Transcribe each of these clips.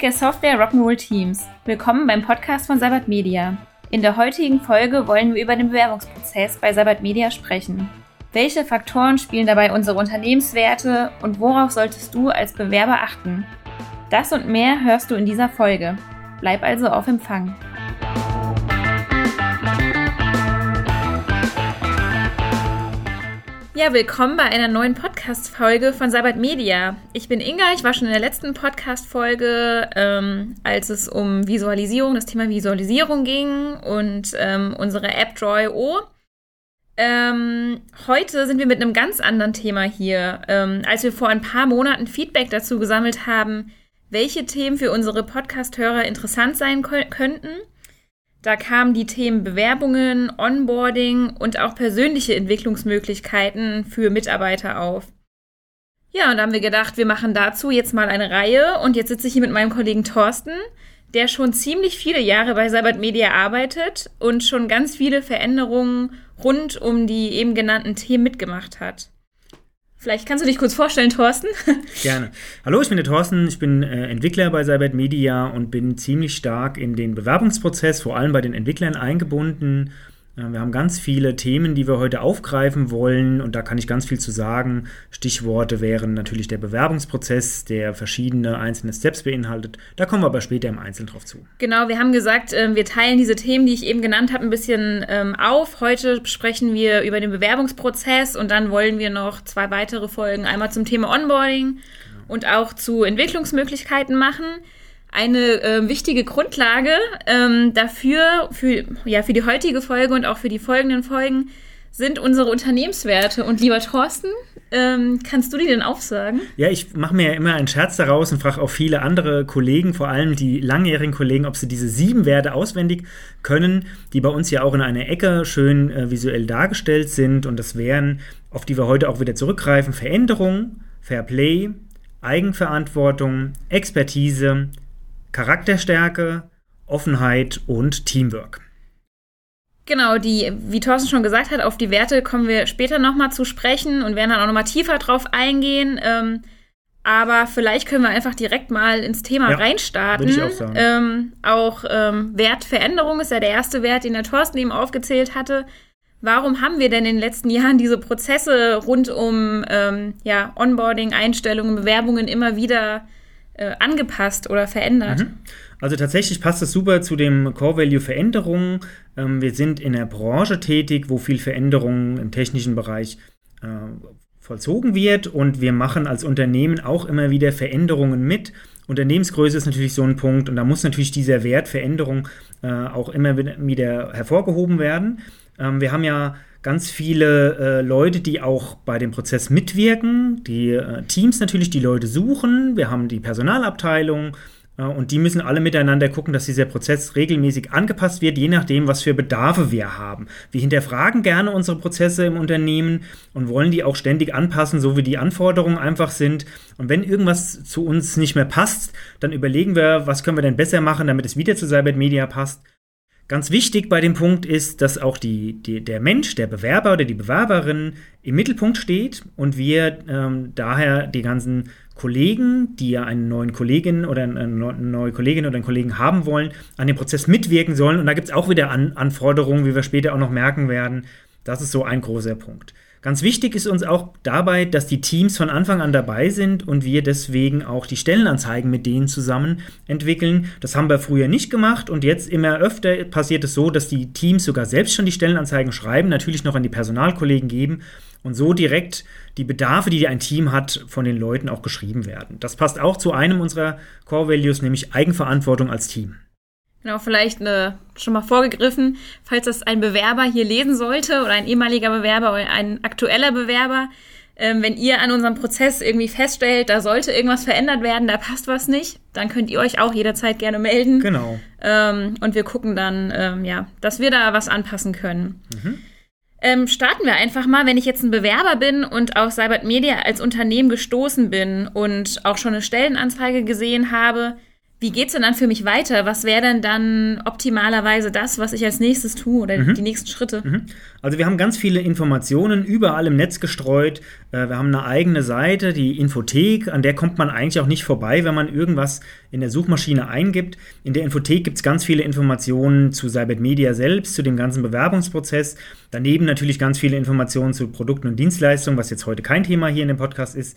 Dicke Software Rock'n'Roll Teams. Willkommen beim Podcast von Sabat Media. In der heutigen Folge wollen wir über den Bewerbungsprozess bei Sabat Media sprechen. Welche Faktoren spielen dabei unsere Unternehmenswerte und worauf solltest du als Bewerber achten? Das und mehr hörst du in dieser Folge. Bleib also auf Empfang. Ja, willkommen bei einer neuen Podcast-Folge von Sabat Media. Ich bin Inga, ich war schon in der letzten Podcast-Folge, ähm, als es um Visualisierung, das Thema Visualisierung ging und ähm, unsere App Draw.io. Ähm, heute sind wir mit einem ganz anderen Thema hier. Ähm, als wir vor ein paar Monaten Feedback dazu gesammelt haben, welche Themen für unsere Podcast-Hörer interessant sein könnten, da kamen die Themen Bewerbungen, Onboarding und auch persönliche Entwicklungsmöglichkeiten für Mitarbeiter auf. Ja, und da haben wir gedacht, wir machen dazu jetzt mal eine Reihe und jetzt sitze ich hier mit meinem Kollegen Thorsten, der schon ziemlich viele Jahre bei Cyber Media arbeitet und schon ganz viele Veränderungen rund um die eben genannten Themen mitgemacht hat. Vielleicht kannst du dich kurz vorstellen, Thorsten. Gerne. Hallo, ich bin der Thorsten. Ich bin äh, Entwickler bei Cybert Media und bin ziemlich stark in den Bewerbungsprozess, vor allem bei den Entwicklern eingebunden wir haben ganz viele Themen, die wir heute aufgreifen wollen und da kann ich ganz viel zu sagen. Stichworte wären natürlich der Bewerbungsprozess, der verschiedene einzelne Steps beinhaltet. Da kommen wir aber später im Einzelnen drauf zu. Genau, wir haben gesagt, ähm, wir teilen diese Themen, die ich eben genannt habe, ein bisschen ähm, auf. Heute sprechen wir über den Bewerbungsprozess und dann wollen wir noch zwei weitere Folgen einmal zum Thema Onboarding genau. und auch zu Entwicklungsmöglichkeiten machen eine äh, wichtige Grundlage ähm, dafür, für, ja, für die heutige Folge und auch für die folgenden Folgen, sind unsere Unternehmenswerte. Und lieber Thorsten, ähm, kannst du die denn aufsagen? Ja, ich mache mir ja immer einen Scherz daraus und frage auch viele andere Kollegen, vor allem die langjährigen Kollegen, ob sie diese sieben Werte auswendig können, die bei uns ja auch in einer Ecke schön äh, visuell dargestellt sind. Und das wären, auf die wir heute auch wieder zurückgreifen, Veränderung, Fair Play, Eigenverantwortung, Expertise, Charakterstärke, Offenheit und Teamwork. Genau, die, wie Thorsten schon gesagt hat, auf die Werte kommen wir später nochmal zu sprechen und werden dann auch nochmal tiefer drauf eingehen. Ähm, aber vielleicht können wir einfach direkt mal ins Thema ja, reinstarten. Würde ich auch sagen. Ähm, auch ähm, Wertveränderung ist ja der erste Wert, den der Thorsten eben aufgezählt hatte. Warum haben wir denn in den letzten Jahren diese Prozesse rund um ähm, ja, Onboarding, Einstellungen, Bewerbungen immer wieder äh, angepasst oder verändert. Mhm. Also tatsächlich passt das super zu dem Core Value Veränderungen. Ähm, wir sind in der Branche tätig, wo viel Veränderungen im technischen Bereich äh, vollzogen wird und wir machen als Unternehmen auch immer wieder Veränderungen mit. Unternehmensgröße ist natürlich so ein Punkt und da muss natürlich dieser Wert Veränderung äh, auch immer wieder hervorgehoben werden. Ähm, wir haben ja ganz viele äh, Leute, die auch bei dem Prozess mitwirken, die äh, Teams natürlich die Leute suchen, wir haben die Personalabteilung äh, und die müssen alle miteinander gucken, dass dieser Prozess regelmäßig angepasst wird, je nachdem, was für Bedarfe wir haben. Wir hinterfragen gerne unsere Prozesse im Unternehmen und wollen die auch ständig anpassen, so wie die Anforderungen einfach sind. Und wenn irgendwas zu uns nicht mehr passt, dann überlegen wir, was können wir denn besser machen, damit es wieder zu Cybert Media passt. Ganz wichtig bei dem Punkt ist, dass auch die, die, der Mensch, der Bewerber oder die Bewerberin im Mittelpunkt steht und wir ähm, daher die ganzen Kollegen, die ja einen neuen Kollegin oder eine neue Kollegin oder einen Kollegen haben wollen, an dem Prozess mitwirken sollen. Und da gibt es auch wieder an Anforderungen, wie wir später auch noch merken werden. Das ist so ein großer Punkt. Ganz wichtig ist uns auch dabei, dass die Teams von Anfang an dabei sind und wir deswegen auch die Stellenanzeigen mit denen zusammen entwickeln. Das haben wir früher nicht gemacht und jetzt immer öfter passiert es so, dass die Teams sogar selbst schon die Stellenanzeigen schreiben, natürlich noch an die Personalkollegen geben und so direkt die Bedarfe, die ein Team hat, von den Leuten auch geschrieben werden. Das passt auch zu einem unserer Core Values, nämlich Eigenverantwortung als Team. Genau, vielleicht eine, schon mal vorgegriffen, falls das ein Bewerber hier lesen sollte oder ein ehemaliger Bewerber oder ein aktueller Bewerber, ähm, wenn ihr an unserem Prozess irgendwie feststellt, da sollte irgendwas verändert werden, da passt was nicht, dann könnt ihr euch auch jederzeit gerne melden. Genau. Ähm, und wir gucken dann, ähm, ja, dass wir da was anpassen können. Mhm. Ähm, starten wir einfach mal, wenn ich jetzt ein Bewerber bin und auf Cybert Media als Unternehmen gestoßen bin und auch schon eine Stellenanzeige gesehen habe, wie geht's denn dann für mich weiter? Was wäre denn dann optimalerweise das, was ich als nächstes tue oder mhm. die nächsten Schritte? Mhm. Also wir haben ganz viele Informationen überall im Netz gestreut. Äh, wir haben eine eigene Seite, die Infothek, an der kommt man eigentlich auch nicht vorbei, wenn man irgendwas in der Suchmaschine eingibt. In der Infothek gibt es ganz viele Informationen zu Cybert Media selbst, zu dem ganzen Bewerbungsprozess. Daneben natürlich ganz viele Informationen zu Produkten und Dienstleistungen, was jetzt heute kein Thema hier in dem Podcast ist.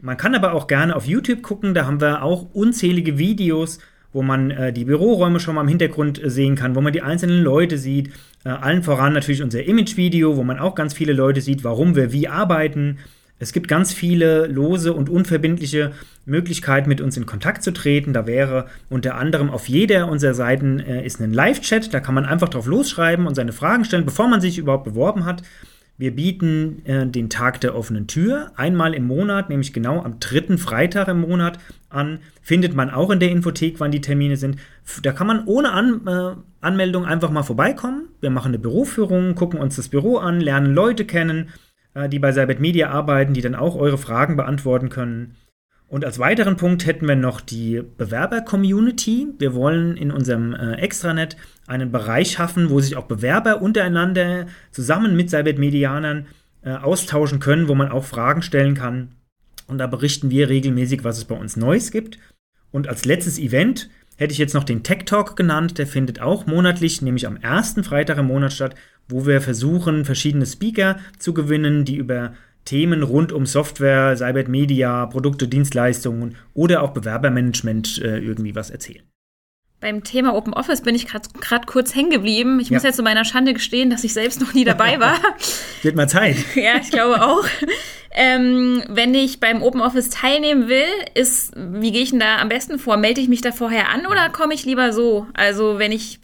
Man kann aber auch gerne auf YouTube gucken, da haben wir auch unzählige Videos, wo man äh, die Büroräume schon mal im Hintergrund äh, sehen kann, wo man die einzelnen Leute sieht. Äh, allen voran natürlich unser Image-Video, wo man auch ganz viele Leute sieht, warum wir wie arbeiten. Es gibt ganz viele lose und unverbindliche Möglichkeiten, mit uns in Kontakt zu treten. Da wäre unter anderem auf jeder unserer Seiten äh, ist ein Live-Chat. Da kann man einfach drauf losschreiben und seine Fragen stellen, bevor man sich überhaupt beworben hat. Wir bieten äh, den Tag der offenen Tür einmal im Monat, nämlich genau am dritten Freitag im Monat an. Findet man auch in der Infothek, wann die Termine sind. Da kann man ohne an, äh, Anmeldung einfach mal vorbeikommen. Wir machen eine Büroführung, gucken uns das Büro an, lernen Leute kennen, äh, die bei Cybert Media arbeiten, die dann auch eure Fragen beantworten können. Und als weiteren Punkt hätten wir noch die Bewerber-Community. Wir wollen in unserem äh, Extranet einen Bereich schaffen, wo sich auch Bewerber untereinander zusammen mit Cybert-Medianern äh, austauschen können, wo man auch Fragen stellen kann. Und da berichten wir regelmäßig, was es bei uns Neues gibt. Und als letztes Event hätte ich jetzt noch den Tech Talk genannt. Der findet auch monatlich, nämlich am ersten Freitag im Monat statt, wo wir versuchen, verschiedene Speaker zu gewinnen, die über Themen rund um Software, Cybert Media, Produkte, Dienstleistungen oder auch Bewerbermanagement äh, irgendwie was erzählen. Beim Thema Open Office bin ich gerade kurz hängen geblieben. Ich muss ja. jetzt zu meiner Schande gestehen, dass ich selbst noch nie dabei war. Wird mal Zeit. ja, ich glaube auch. Ähm, wenn ich beim Open Office teilnehmen will, ist, wie gehe ich denn da am besten vor? Melde ich mich da vorher an oder komme ich lieber so? Also wenn ich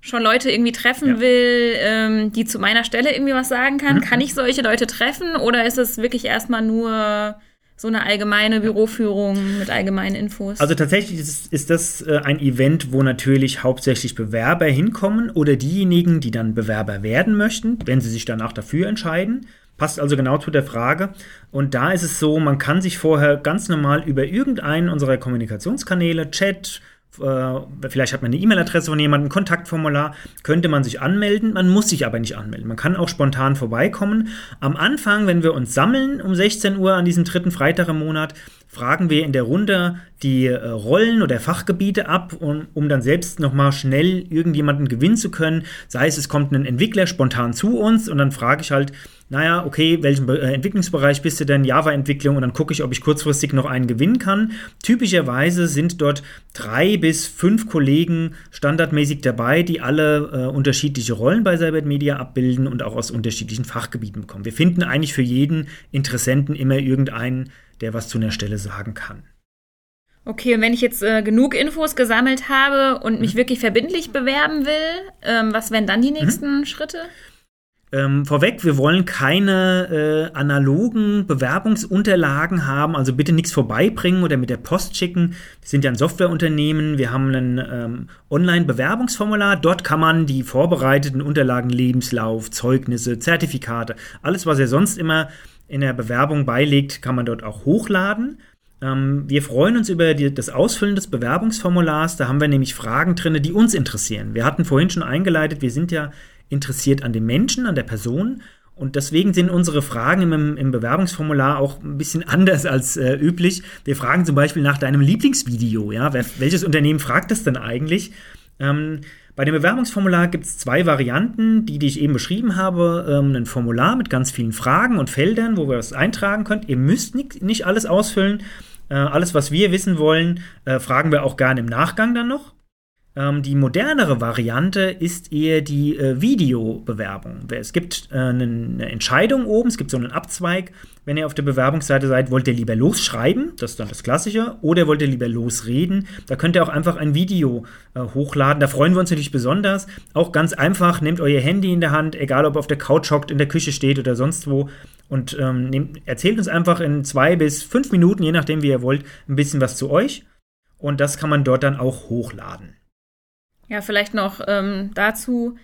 schon Leute irgendwie treffen ja. will, ähm, die zu meiner Stelle irgendwie was sagen kann, mhm. kann ich solche Leute treffen oder ist es wirklich erstmal nur so eine allgemeine Büroführung mit allgemeinen Infos? Also tatsächlich ist, ist das äh, ein Event, wo natürlich hauptsächlich Bewerber hinkommen oder diejenigen, die dann Bewerber werden möchten, wenn sie sich danach dafür entscheiden. Passt also genau zu der Frage. Und da ist es so, man kann sich vorher ganz normal über irgendeinen unserer Kommunikationskanäle, Chat, vielleicht hat man eine E-Mail-Adresse von jemandem, ein Kontaktformular, könnte man sich anmelden. Man muss sich aber nicht anmelden. Man kann auch spontan vorbeikommen. Am Anfang, wenn wir uns sammeln um 16 Uhr an diesem dritten Freitag im Monat, fragen wir in der Runde die äh, Rollen oder Fachgebiete ab, um, um dann selbst nochmal schnell irgendjemanden gewinnen zu können. Sei es, es kommt ein Entwickler spontan zu uns und dann frage ich halt, naja, okay, welchen Be äh, Entwicklungsbereich bist du denn? Java-Entwicklung und dann gucke ich, ob ich kurzfristig noch einen gewinnen kann. Typischerweise sind dort drei bis fünf Kollegen standardmäßig dabei, die alle äh, unterschiedliche Rollen bei Cybert Media abbilden und auch aus unterschiedlichen Fachgebieten bekommen. Wir finden eigentlich für jeden Interessenten immer irgendeinen, der was zu einer Stelle sagen kann. Okay, und wenn ich jetzt äh, genug Infos gesammelt habe und mich mhm. wirklich verbindlich bewerben will, ähm, was wären dann die mhm. nächsten mhm. Schritte? Ähm, vorweg, wir wollen keine äh, analogen Bewerbungsunterlagen haben, also bitte nichts vorbeibringen oder mit der Post schicken. Wir sind ja ein Softwareunternehmen, wir haben ein ähm, Online-Bewerbungsformular, dort kann man die vorbereiteten Unterlagen, Lebenslauf, Zeugnisse, Zertifikate, alles, was ihr sonst immer in der Bewerbung beilegt, kann man dort auch hochladen. Ähm, wir freuen uns über die, das Ausfüllen des Bewerbungsformulars. Da haben wir nämlich Fragen drin, die uns interessieren. Wir hatten vorhin schon eingeleitet, wir sind ja interessiert an dem Menschen, an der Person. Und deswegen sind unsere Fragen im, im Bewerbungsformular auch ein bisschen anders als äh, üblich. Wir fragen zum Beispiel nach deinem Lieblingsvideo. Ja? Welches Unternehmen fragt das denn eigentlich? Ähm, bei dem Bewerbungsformular gibt es zwei Varianten, die, die ich eben beschrieben habe. Ähm, ein Formular mit ganz vielen Fragen und Feldern, wo ihr das eintragen könnt. Ihr müsst nicht, nicht alles ausfüllen. Äh, alles, was wir wissen wollen, äh, fragen wir auch gerne im Nachgang dann noch. Ähm, die modernere Variante ist eher die äh, Videobewerbung. Es gibt äh, eine Entscheidung oben, es gibt so einen Abzweig. Wenn ihr auf der Bewerbungsseite seid, wollt ihr lieber losschreiben, das ist dann das Klassische, oder wollt ihr lieber losreden. Da könnt ihr auch einfach ein Video äh, hochladen. Da freuen wir uns natürlich besonders. Auch ganz einfach, nehmt euer Handy in der Hand, egal ob auf der Couch hockt, in der Küche steht oder sonst wo. Und ähm, nehmt, erzählt uns einfach in zwei bis fünf Minuten, je nachdem wie ihr wollt, ein bisschen was zu euch. Und das kann man dort dann auch hochladen. Ja, vielleicht noch ähm, dazu.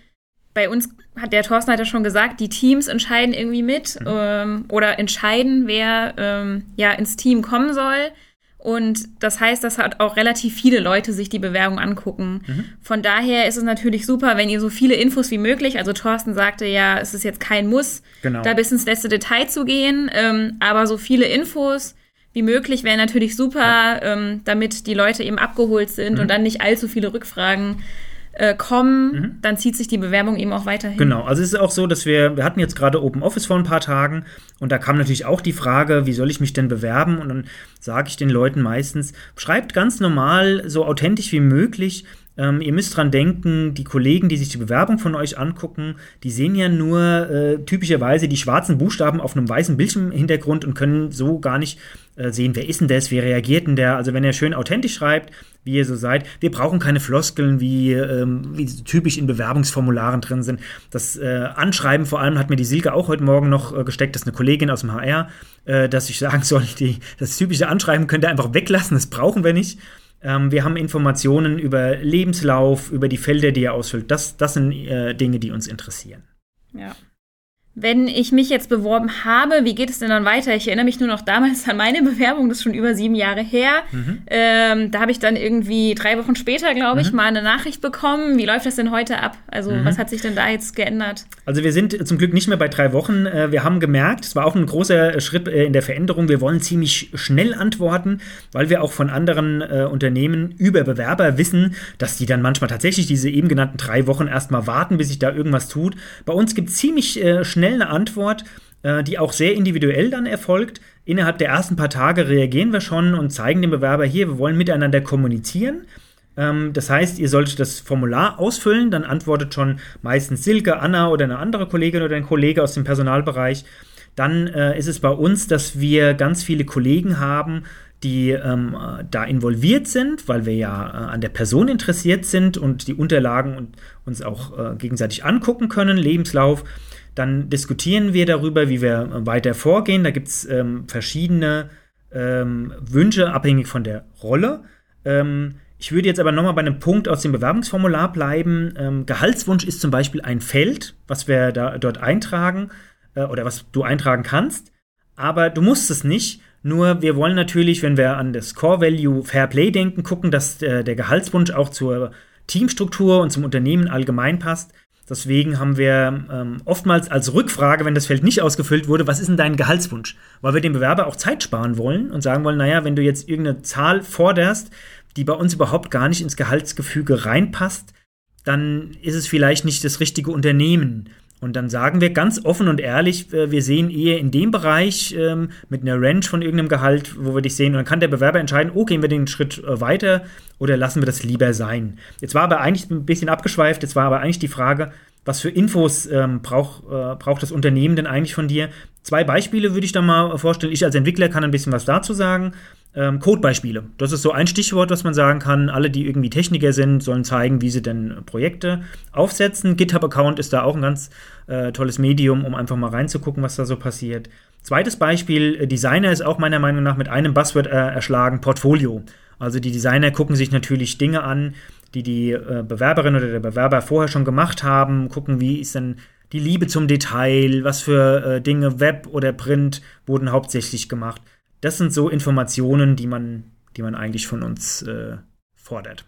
Bei uns hat der Thorsten hat ja schon gesagt, die Teams entscheiden irgendwie mit mhm. ähm, oder entscheiden, wer ähm, ja ins Team kommen soll. Und das heißt, dass halt auch relativ viele Leute sich die Bewerbung angucken. Mhm. Von daher ist es natürlich super, wenn ihr so viele Infos wie möglich, also Thorsten sagte ja, es ist jetzt kein Muss, genau. da bis ins letzte Detail zu gehen, ähm, aber so viele Infos wie möglich wäre natürlich super, ähm, damit die Leute eben abgeholt sind mhm. und dann nicht allzu viele Rückfragen äh, kommen, mhm. dann zieht sich die Bewerbung eben auch weiterhin. Genau, also es ist auch so, dass wir, wir hatten jetzt gerade Open Office vor ein paar Tagen und da kam natürlich auch die Frage, wie soll ich mich denn bewerben? Und dann sage ich den Leuten meistens, schreibt ganz normal, so authentisch wie möglich, ähm, ihr müsst dran denken, die Kollegen, die sich die Bewerbung von euch angucken, die sehen ja nur äh, typischerweise die schwarzen Buchstaben auf einem weißen Bildschirmhintergrund und können so gar nicht äh, sehen, wer ist denn das, wie reagiert denn der. Also wenn er schön authentisch schreibt, wie ihr so seid, wir brauchen keine Floskeln, wie, ähm, wie typisch in Bewerbungsformularen drin sind. Das äh, Anschreiben vor allem hat mir die Silke auch heute Morgen noch äh, gesteckt, das ist eine Kollegin aus dem HR, äh, dass ich sagen soll, die, das typische Anschreiben könnt ihr einfach weglassen, das brauchen wir nicht. Ähm, wir haben Informationen über Lebenslauf, über die Felder, die ihr ausfüllt. Das, das sind äh, Dinge, die uns interessieren. Ja. Wenn ich mich jetzt beworben habe, wie geht es denn dann weiter? Ich erinnere mich nur noch damals an meine Bewerbung, das ist schon über sieben Jahre her. Mhm. Ähm, da habe ich dann irgendwie drei Wochen später, glaube ich, mhm. mal eine Nachricht bekommen. Wie läuft das denn heute ab? Also mhm. was hat sich denn da jetzt geändert? Also wir sind zum Glück nicht mehr bei drei Wochen. Äh, wir haben gemerkt, es war auch ein großer Schritt äh, in der Veränderung. Wir wollen ziemlich schnell antworten, weil wir auch von anderen äh, Unternehmen über Bewerber wissen, dass die dann manchmal tatsächlich diese eben genannten drei Wochen erstmal warten, bis sich da irgendwas tut. Bei uns gibt es ziemlich schnell schnell eine Antwort, äh, die auch sehr individuell dann erfolgt. Innerhalb der ersten paar Tage reagieren wir schon und zeigen dem Bewerber hier, wir wollen miteinander kommunizieren. Ähm, das heißt, ihr solltet das Formular ausfüllen, dann antwortet schon meistens Silke, Anna oder eine andere Kollegin oder ein Kollege aus dem Personalbereich. Dann äh, ist es bei uns, dass wir ganz viele Kollegen haben, die ähm, da involviert sind, weil wir ja äh, an der Person interessiert sind und die Unterlagen und uns auch äh, gegenseitig angucken können, Lebenslauf. Dann diskutieren wir darüber, wie wir weiter vorgehen. Da gibt es ähm, verschiedene ähm, Wünsche, abhängig von der Rolle. Ähm, ich würde jetzt aber nochmal bei einem Punkt aus dem Bewerbungsformular bleiben. Ähm, Gehaltswunsch ist zum Beispiel ein Feld, was wir da, dort eintragen äh, oder was du eintragen kannst. Aber du musst es nicht. Nur wir wollen natürlich, wenn wir an das Core Value Fair Play denken, gucken, dass äh, der Gehaltswunsch auch zur Teamstruktur und zum Unternehmen allgemein passt. Deswegen haben wir ähm, oftmals als Rückfrage, wenn das Feld nicht ausgefüllt wurde, was ist denn dein Gehaltswunsch? Weil wir dem Bewerber auch Zeit sparen wollen und sagen wollen, naja, wenn du jetzt irgendeine Zahl forderst, die bei uns überhaupt gar nicht ins Gehaltsgefüge reinpasst, dann ist es vielleicht nicht das richtige Unternehmen. Und dann sagen wir ganz offen und ehrlich, äh, wir sehen eher in dem Bereich ähm, mit einer Range von irgendeinem Gehalt, wo wir dich sehen. Und dann kann der Bewerber entscheiden, oh, gehen wir den Schritt äh, weiter oder lassen wir das lieber sein. Jetzt war aber eigentlich ein bisschen abgeschweift, jetzt war aber eigentlich die Frage, was für Infos ähm, brauch, äh, braucht das Unternehmen denn eigentlich von dir? Zwei Beispiele würde ich da mal vorstellen. Ich als Entwickler kann ein bisschen was dazu sagen. Ähm, Codebeispiele. Das ist so ein Stichwort, was man sagen kann. Alle, die irgendwie Techniker sind, sollen zeigen, wie sie denn Projekte aufsetzen. GitHub-Account ist da auch ein ganz äh, tolles Medium, um einfach mal reinzugucken, was da so passiert. Zweites Beispiel, äh, Designer ist auch meiner Meinung nach mit einem Buzzword äh, erschlagen, Portfolio. Also die Designer gucken sich natürlich Dinge an, die die äh, Bewerberin oder der Bewerber vorher schon gemacht haben, gucken, wie ist denn die Liebe zum Detail, was für äh, Dinge, Web oder Print wurden hauptsächlich gemacht das sind so Informationen, die man, die man eigentlich von uns äh, fordert.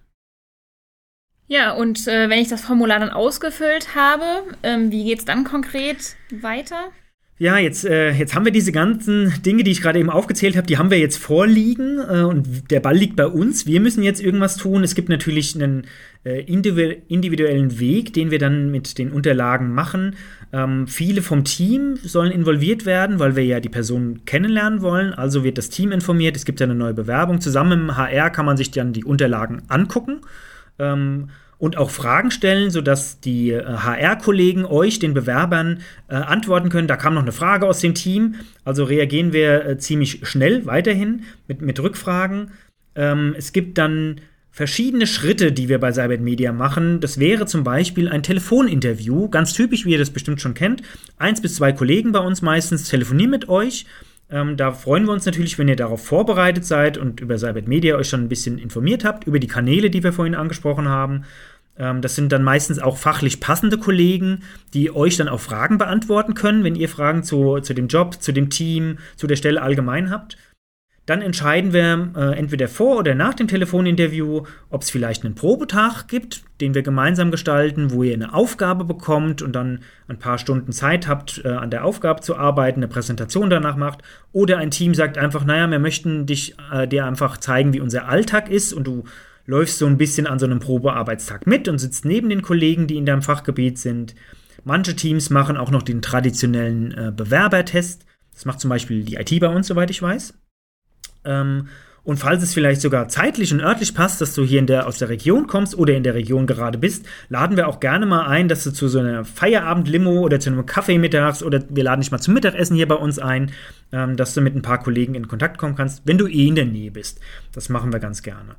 Ja, und äh, wenn ich das Formular dann ausgefüllt habe, ähm, wie geht es dann konkret weiter? Ja, jetzt, äh, jetzt haben wir diese ganzen Dinge, die ich gerade eben aufgezählt habe, die haben wir jetzt vorliegen äh, und der Ball liegt bei uns. Wir müssen jetzt irgendwas tun. Es gibt natürlich einen äh, individuellen Weg, den wir dann mit den Unterlagen machen. Ähm, viele vom Team sollen involviert werden, weil wir ja die Person kennenlernen wollen. Also wird das Team informiert. Es gibt ja eine neue Bewerbung. Zusammen im HR kann man sich dann die Unterlagen angucken. Ähm, und auch Fragen stellen, sodass die HR-Kollegen äh, euch, den Bewerbern, äh, antworten können. Da kam noch eine Frage aus dem Team. Also reagieren wir äh, ziemlich schnell weiterhin mit, mit Rückfragen. Ähm, es gibt dann verschiedene Schritte, die wir bei Cybert Media machen. Das wäre zum Beispiel ein Telefoninterview, ganz typisch, wie ihr das bestimmt schon kennt. Eins bis zwei Kollegen bei uns meistens telefonieren mit euch ähm, da freuen wir uns natürlich, wenn ihr darauf vorbereitet seid und über Cybert Media euch schon ein bisschen informiert habt, über die Kanäle, die wir vorhin angesprochen haben. Ähm, das sind dann meistens auch fachlich passende Kollegen, die euch dann auch Fragen beantworten können, wenn ihr Fragen zu, zu dem Job, zu dem Team, zu der Stelle allgemein habt. Dann entscheiden wir äh, entweder vor oder nach dem Telefoninterview, ob es vielleicht einen Probetag gibt, den wir gemeinsam gestalten, wo ihr eine Aufgabe bekommt und dann ein paar Stunden Zeit habt, äh, an der Aufgabe zu arbeiten, eine Präsentation danach macht. Oder ein Team sagt einfach, naja, wir möchten dich, äh, dir einfach zeigen, wie unser Alltag ist und du läufst so ein bisschen an so einem Probearbeitstag mit und sitzt neben den Kollegen, die in deinem Fachgebiet sind. Manche Teams machen auch noch den traditionellen äh, Bewerbertest. Das macht zum Beispiel die IT bei uns, soweit ich weiß. Ähm, und falls es vielleicht sogar zeitlich und örtlich passt, dass du hier in der, aus der Region kommst oder in der Region gerade bist, laden wir auch gerne mal ein, dass du zu so einer Feierabend-Limo oder zu einem Kaffee mittags oder wir laden dich mal zum Mittagessen hier bei uns ein, ähm, dass du mit ein paar Kollegen in Kontakt kommen kannst, wenn du eh in der Nähe bist. Das machen wir ganz gerne.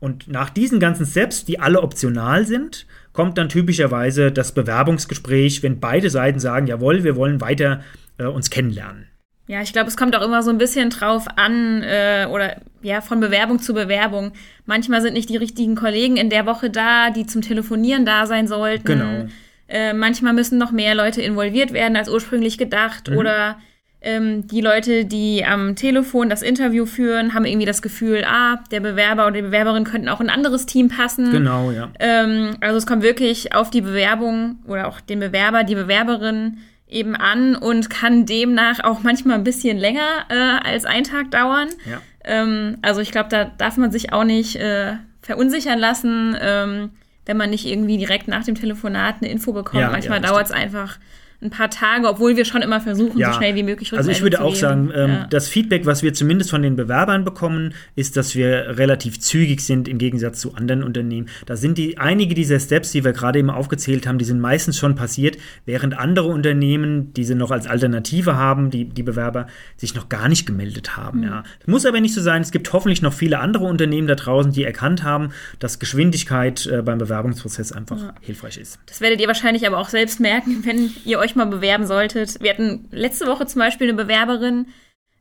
Und nach diesen ganzen Steps, die alle optional sind, kommt dann typischerweise das Bewerbungsgespräch, wenn beide Seiten sagen, jawohl, wir wollen weiter äh, uns kennenlernen. Ja, ich glaube, es kommt auch immer so ein bisschen drauf an, äh, oder ja, von Bewerbung zu Bewerbung. Manchmal sind nicht die richtigen Kollegen in der Woche da, die zum Telefonieren da sein sollten. Genau. Äh, manchmal müssen noch mehr Leute involviert werden als ursprünglich gedacht. Mhm. Oder ähm, die Leute, die am Telefon das Interview führen, haben irgendwie das Gefühl, ah, der Bewerber oder die Bewerberin könnten auch in ein anderes Team passen. Genau, ja. Ähm, also es kommt wirklich auf die Bewerbung oder auch den Bewerber, die Bewerberin eben an und kann demnach auch manchmal ein bisschen länger äh, als ein Tag dauern. Ja. Ähm, also ich glaube, da darf man sich auch nicht äh, verunsichern lassen, ähm, wenn man nicht irgendwie direkt nach dem Telefonat eine Info bekommt. Ja, manchmal ja, dauert es einfach ein paar Tage, obwohl wir schon immer versuchen, ja. so schnell wie möglich Also ich würde auch sagen, ähm, ja. das Feedback, was wir zumindest von den Bewerbern bekommen, ist, dass wir relativ zügig sind im Gegensatz zu anderen Unternehmen. Da sind die einige dieser Steps, die wir gerade eben aufgezählt haben, die sind meistens schon passiert, während andere Unternehmen, die sie noch als Alternative haben, die, die Bewerber, sich noch gar nicht gemeldet haben. Mhm. Ja. Das muss aber nicht so sein. Es gibt hoffentlich noch viele andere Unternehmen da draußen, die erkannt haben, dass Geschwindigkeit äh, beim Bewerbungsprozess einfach ja. hilfreich ist. Das werdet ihr wahrscheinlich aber auch selbst merken, wenn ihr euch euch mal bewerben solltet. Wir hatten letzte Woche zum Beispiel eine Bewerberin,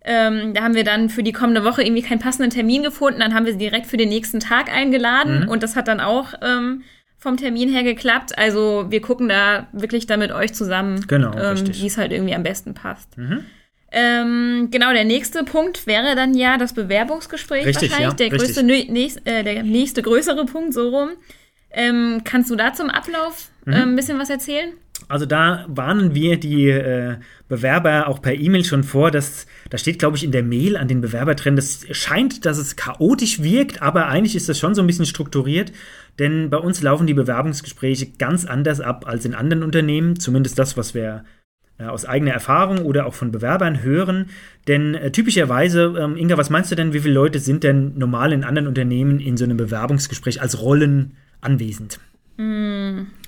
ähm, da haben wir dann für die kommende Woche irgendwie keinen passenden Termin gefunden. Dann haben wir sie direkt für den nächsten Tag eingeladen mhm. und das hat dann auch ähm, vom Termin her geklappt. Also wir gucken da wirklich dann mit euch zusammen, genau, ähm, wie es halt irgendwie am besten passt. Mhm. Ähm, genau, der nächste Punkt wäre dann ja das Bewerbungsgespräch richtig, wahrscheinlich. Ja, der, größte, nächst, äh, der nächste größere Punkt, so rum. Ähm, kannst du da zum Ablauf mhm. äh, ein bisschen was erzählen? Also da warnen wir die äh, Bewerber auch per E-Mail schon vor, dass da steht, glaube ich, in der Mail an den Bewerber drin, das scheint, dass es chaotisch wirkt, aber eigentlich ist das schon so ein bisschen strukturiert, denn bei uns laufen die Bewerbungsgespräche ganz anders ab als in anderen Unternehmen, zumindest das, was wir äh, aus eigener Erfahrung oder auch von Bewerbern hören. Denn äh, typischerweise, ähm, Inga, was meinst du denn, wie viele Leute sind denn normal in anderen Unternehmen in so einem Bewerbungsgespräch als Rollen anwesend?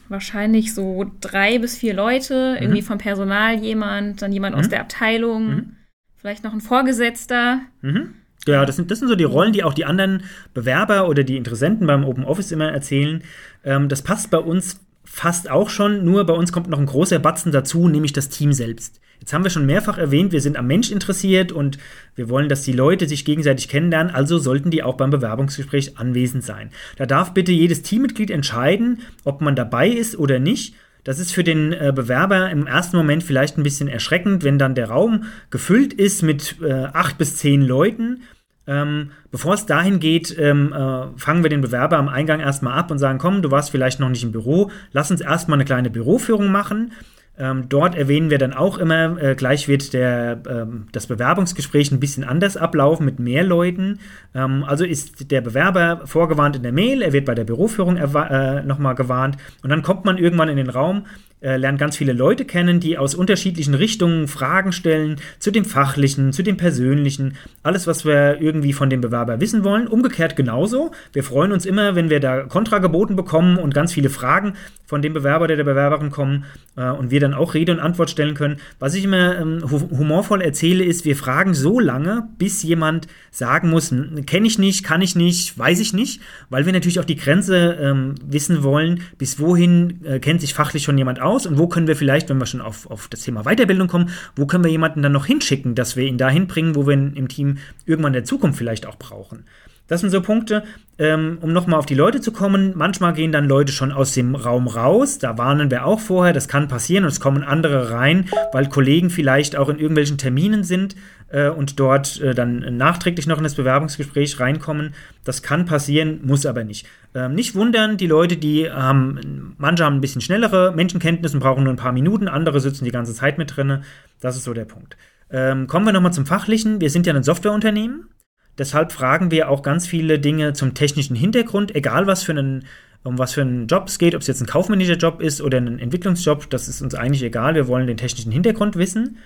Wahrscheinlich so drei bis vier Leute, mhm. irgendwie vom Personal jemand, dann jemand mhm. aus der Abteilung, mhm. vielleicht noch ein Vorgesetzter. Mhm. Ja, das sind, das sind so die Rollen, die auch die anderen Bewerber oder die Interessenten beim Open Office immer erzählen. Ähm, das passt bei uns fast auch schon, nur bei uns kommt noch ein großer Batzen dazu, nämlich das Team selbst. Jetzt haben wir schon mehrfach erwähnt, wir sind am Mensch interessiert und wir wollen, dass die Leute sich gegenseitig kennenlernen, also sollten die auch beim Bewerbungsgespräch anwesend sein. Da darf bitte jedes Teammitglied entscheiden, ob man dabei ist oder nicht. Das ist für den äh, Bewerber im ersten Moment vielleicht ein bisschen erschreckend, wenn dann der Raum gefüllt ist mit äh, acht bis zehn Leuten. Ähm, bevor es dahin geht, ähm, äh, fangen wir den Bewerber am Eingang erstmal ab und sagen, komm, du warst vielleicht noch nicht im Büro, lass uns erstmal eine kleine Büroführung machen. Ähm, dort erwähnen wir dann auch immer, äh, gleich wird der, ähm, das Bewerbungsgespräch ein bisschen anders ablaufen mit mehr Leuten. Ähm, also ist der Bewerber vorgewarnt in der Mail, er wird bei der Büroführung äh, nochmal gewarnt und dann kommt man irgendwann in den Raum, äh, lernt ganz viele Leute kennen, die aus unterschiedlichen Richtungen Fragen stellen zu dem Fachlichen, zu dem Persönlichen, alles, was wir irgendwie von dem Bewerber wissen wollen. Umgekehrt genauso. Wir freuen uns immer, wenn wir da Kontra geboten bekommen und ganz viele Fragen von dem Bewerber oder der Bewerberin kommen äh, und wir dann auch Rede und Antwort stellen können. Was ich immer ähm, humorvoll erzähle, ist, wir fragen so lange, bis jemand sagen muss, kenne ich nicht, kann ich nicht, weiß ich nicht, weil wir natürlich auch die Grenze ähm, wissen wollen, bis wohin äh, kennt sich fachlich schon jemand aus aus und wo können wir vielleicht, wenn wir schon auf, auf das Thema Weiterbildung kommen, wo können wir jemanden dann noch hinschicken, dass wir ihn dahin bringen, wo wir ihn im Team irgendwann in der Zukunft vielleicht auch brauchen. Das sind so Punkte, ähm, um nochmal auf die Leute zu kommen. Manchmal gehen dann Leute schon aus dem Raum raus. Da warnen wir auch vorher, das kann passieren und es kommen andere rein, weil Kollegen vielleicht auch in irgendwelchen Terminen sind äh, und dort äh, dann nachträglich noch in das Bewerbungsgespräch reinkommen. Das kann passieren, muss aber nicht. Ähm, nicht wundern, die Leute, die haben, manche haben ein bisschen schnellere Menschenkenntnisse und brauchen nur ein paar Minuten, andere sitzen die ganze Zeit mit drin. Das ist so der Punkt. Ähm, kommen wir nochmal zum Fachlichen. Wir sind ja ein Softwareunternehmen. Deshalb fragen wir auch ganz viele Dinge zum technischen Hintergrund, egal was für einen, um was für einen Job es geht, ob es jetzt ein kaufmännischer Job ist oder ein Entwicklungsjob, das ist uns eigentlich egal. Wir wollen den technischen Hintergrund wissen.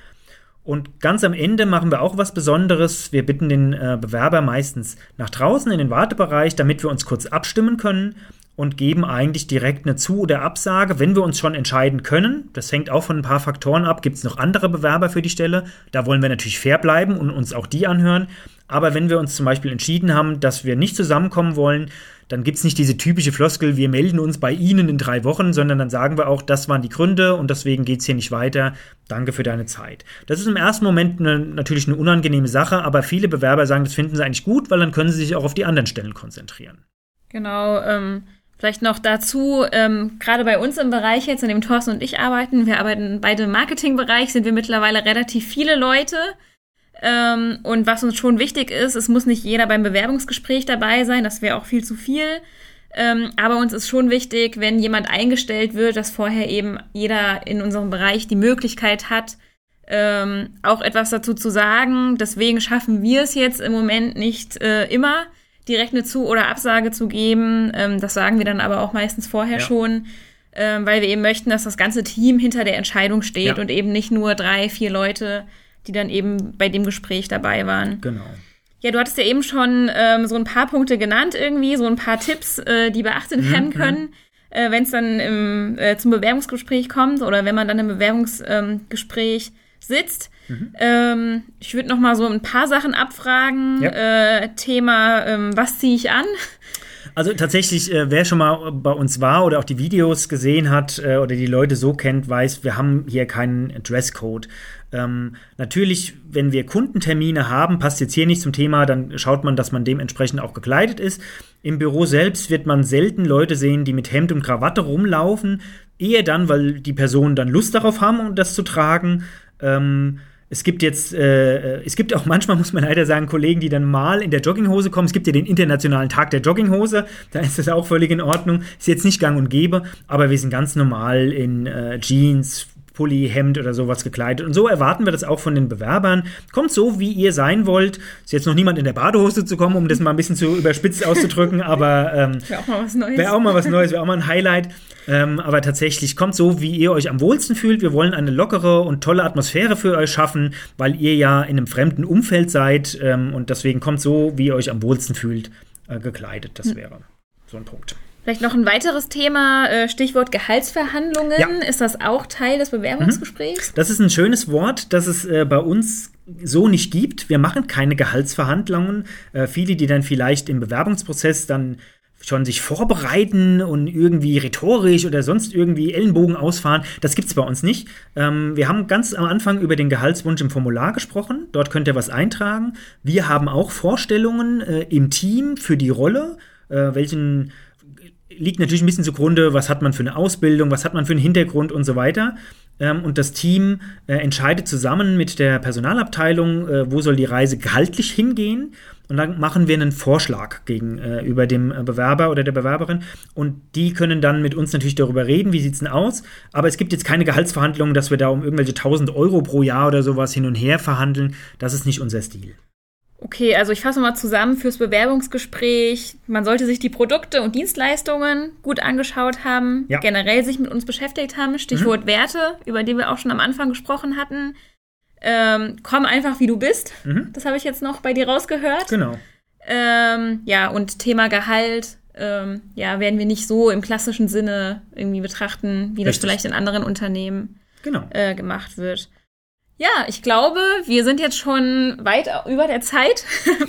Und ganz am Ende machen wir auch was Besonderes. Wir bitten den äh, Bewerber meistens nach draußen in den Wartebereich, damit wir uns kurz abstimmen können und geben eigentlich direkt eine Zu- oder Absage, wenn wir uns schon entscheiden können. Das hängt auch von ein paar Faktoren ab. Gibt es noch andere Bewerber für die Stelle? Da wollen wir natürlich fair bleiben und uns auch die anhören. Aber wenn wir uns zum Beispiel entschieden haben, dass wir nicht zusammenkommen wollen, dann gibt es nicht diese typische Floskel, wir melden uns bei Ihnen in drei Wochen, sondern dann sagen wir auch, das waren die Gründe und deswegen geht es hier nicht weiter. Danke für deine Zeit. Das ist im ersten Moment eine, natürlich eine unangenehme Sache, aber viele Bewerber sagen, das finden sie eigentlich gut, weil dann können sie sich auch auf die anderen Stellen konzentrieren. Genau, ähm, Vielleicht noch dazu, ähm, gerade bei uns im Bereich jetzt, in dem Thorsten und ich arbeiten, wir arbeiten beide im Marketingbereich, sind wir mittlerweile relativ viele Leute. Ähm, und was uns schon wichtig ist, es muss nicht jeder beim Bewerbungsgespräch dabei sein, das wäre auch viel zu viel. Ähm, aber uns ist schon wichtig, wenn jemand eingestellt wird, dass vorher eben jeder in unserem Bereich die Möglichkeit hat, ähm, auch etwas dazu zu sagen. Deswegen schaffen wir es jetzt im Moment nicht äh, immer, direkt eine Zu- oder Absage zu geben. Ähm, das sagen wir dann aber auch meistens vorher ja. schon, ähm, weil wir eben möchten, dass das ganze Team hinter der Entscheidung steht ja. und eben nicht nur drei, vier Leute, die dann eben bei dem Gespräch dabei waren. Genau. Ja, du hattest ja eben schon ähm, so ein paar Punkte genannt irgendwie, so ein paar Tipps, äh, die beachtet mhm, werden können, äh, wenn es dann im, äh, zum Bewerbungsgespräch kommt oder wenn man dann im Bewerbungsgespräch ähm, sitzt. Mhm. Ähm, ich würde noch mal so ein paar Sachen abfragen. Ja. Äh, Thema, ähm, was ziehe ich an? Also tatsächlich, äh, wer schon mal bei uns war oder auch die Videos gesehen hat äh, oder die Leute so kennt, weiß, wir haben hier keinen Dresscode. Ähm, natürlich, wenn wir Kundentermine haben, passt jetzt hier nicht zum Thema, dann schaut man, dass man dementsprechend auch gekleidet ist. Im Büro selbst wird man selten Leute sehen, die mit Hemd und Krawatte rumlaufen. Eher dann, weil die Personen dann Lust darauf haben, um das zu tragen. Ähm, es gibt jetzt, äh, es gibt auch manchmal, muss man leider sagen, Kollegen, die dann mal in der Jogginghose kommen. Es gibt ja den Internationalen Tag der Jogginghose, da ist das auch völlig in Ordnung. Ist jetzt nicht gang und gäbe, aber wir sind ganz normal in äh, Jeans, Pulli, Hemd oder sowas gekleidet. Und so erwarten wir das auch von den Bewerbern. Kommt so, wie ihr sein wollt. Ist jetzt noch niemand in der Badehose zu kommen, um das mal ein bisschen zu überspitzt auszudrücken, aber ähm, wäre auch mal was Neues. Wäre auch mal was Neues, wäre auch mal ein Highlight. Ähm, aber tatsächlich kommt so, wie ihr euch am wohlsten fühlt. Wir wollen eine lockere und tolle Atmosphäre für euch schaffen, weil ihr ja in einem fremden Umfeld seid. Ähm, und deswegen kommt so, wie ihr euch am wohlsten fühlt, äh, gekleidet. Das hm. wäre so ein Punkt. Vielleicht noch ein weiteres Thema, äh, Stichwort Gehaltsverhandlungen. Ja. Ist das auch Teil des Bewerbungsgesprächs? Mhm. Das ist ein schönes Wort, das es äh, bei uns so nicht gibt. Wir machen keine Gehaltsverhandlungen. Äh, viele, die dann vielleicht im Bewerbungsprozess dann schon sich vorbereiten und irgendwie rhetorisch oder sonst irgendwie Ellenbogen ausfahren. Das gibt es bei uns nicht. Ähm, wir haben ganz am Anfang über den Gehaltswunsch im Formular gesprochen. Dort könnt ihr was eintragen. Wir haben auch Vorstellungen äh, im Team für die Rolle, äh, welchen liegt natürlich ein bisschen zugrunde, was hat man für eine Ausbildung, was hat man für einen Hintergrund und so weiter. Ähm, und das Team äh, entscheidet zusammen mit der Personalabteilung, äh, wo soll die Reise gehaltlich hingehen. Und dann machen wir einen Vorschlag gegenüber äh, dem Bewerber oder der Bewerberin. Und die können dann mit uns natürlich darüber reden, wie sieht es denn aus. Aber es gibt jetzt keine Gehaltsverhandlungen, dass wir da um irgendwelche 1000 Euro pro Jahr oder sowas hin und her verhandeln. Das ist nicht unser Stil. Okay, also ich fasse mal zusammen fürs Bewerbungsgespräch. Man sollte sich die Produkte und Dienstleistungen gut angeschaut haben, ja. generell sich mit uns beschäftigt haben. Stichwort mhm. Werte, über die wir auch schon am Anfang gesprochen hatten. Ähm, komm einfach, wie du bist. Mhm. Das habe ich jetzt noch bei dir rausgehört. Genau. Ähm, ja, und Thema Gehalt, ähm, ja, werden wir nicht so im klassischen Sinne irgendwie betrachten, wie Richtig. das vielleicht in anderen Unternehmen genau. äh, gemacht wird. Ja, ich glaube, wir sind jetzt schon weit über der Zeit.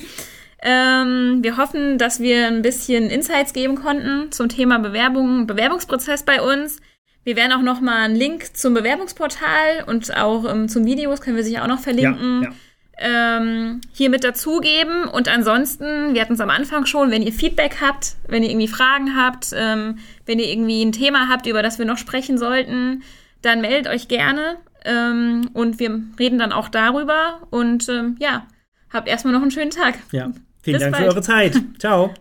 ähm, wir hoffen, dass wir ein bisschen Insights geben konnten zum Thema Bewerbung, Bewerbungsprozess bei uns. Wir werden auch noch mal einen Link zum Bewerbungsportal und auch ähm, zum Videos können wir sich auch noch verlinken. Ja, ja. ähm, hier mit dazugeben. Und ansonsten, wir hatten es am Anfang schon, wenn ihr Feedback habt, wenn ihr irgendwie Fragen habt, ähm, wenn ihr irgendwie ein Thema habt, über das wir noch sprechen sollten, dann meldet euch gerne. Ähm, und wir reden dann auch darüber. Und ähm, ja, habt erstmal noch einen schönen Tag. Ja, vielen Bis Dank bald. für eure Zeit. Ciao.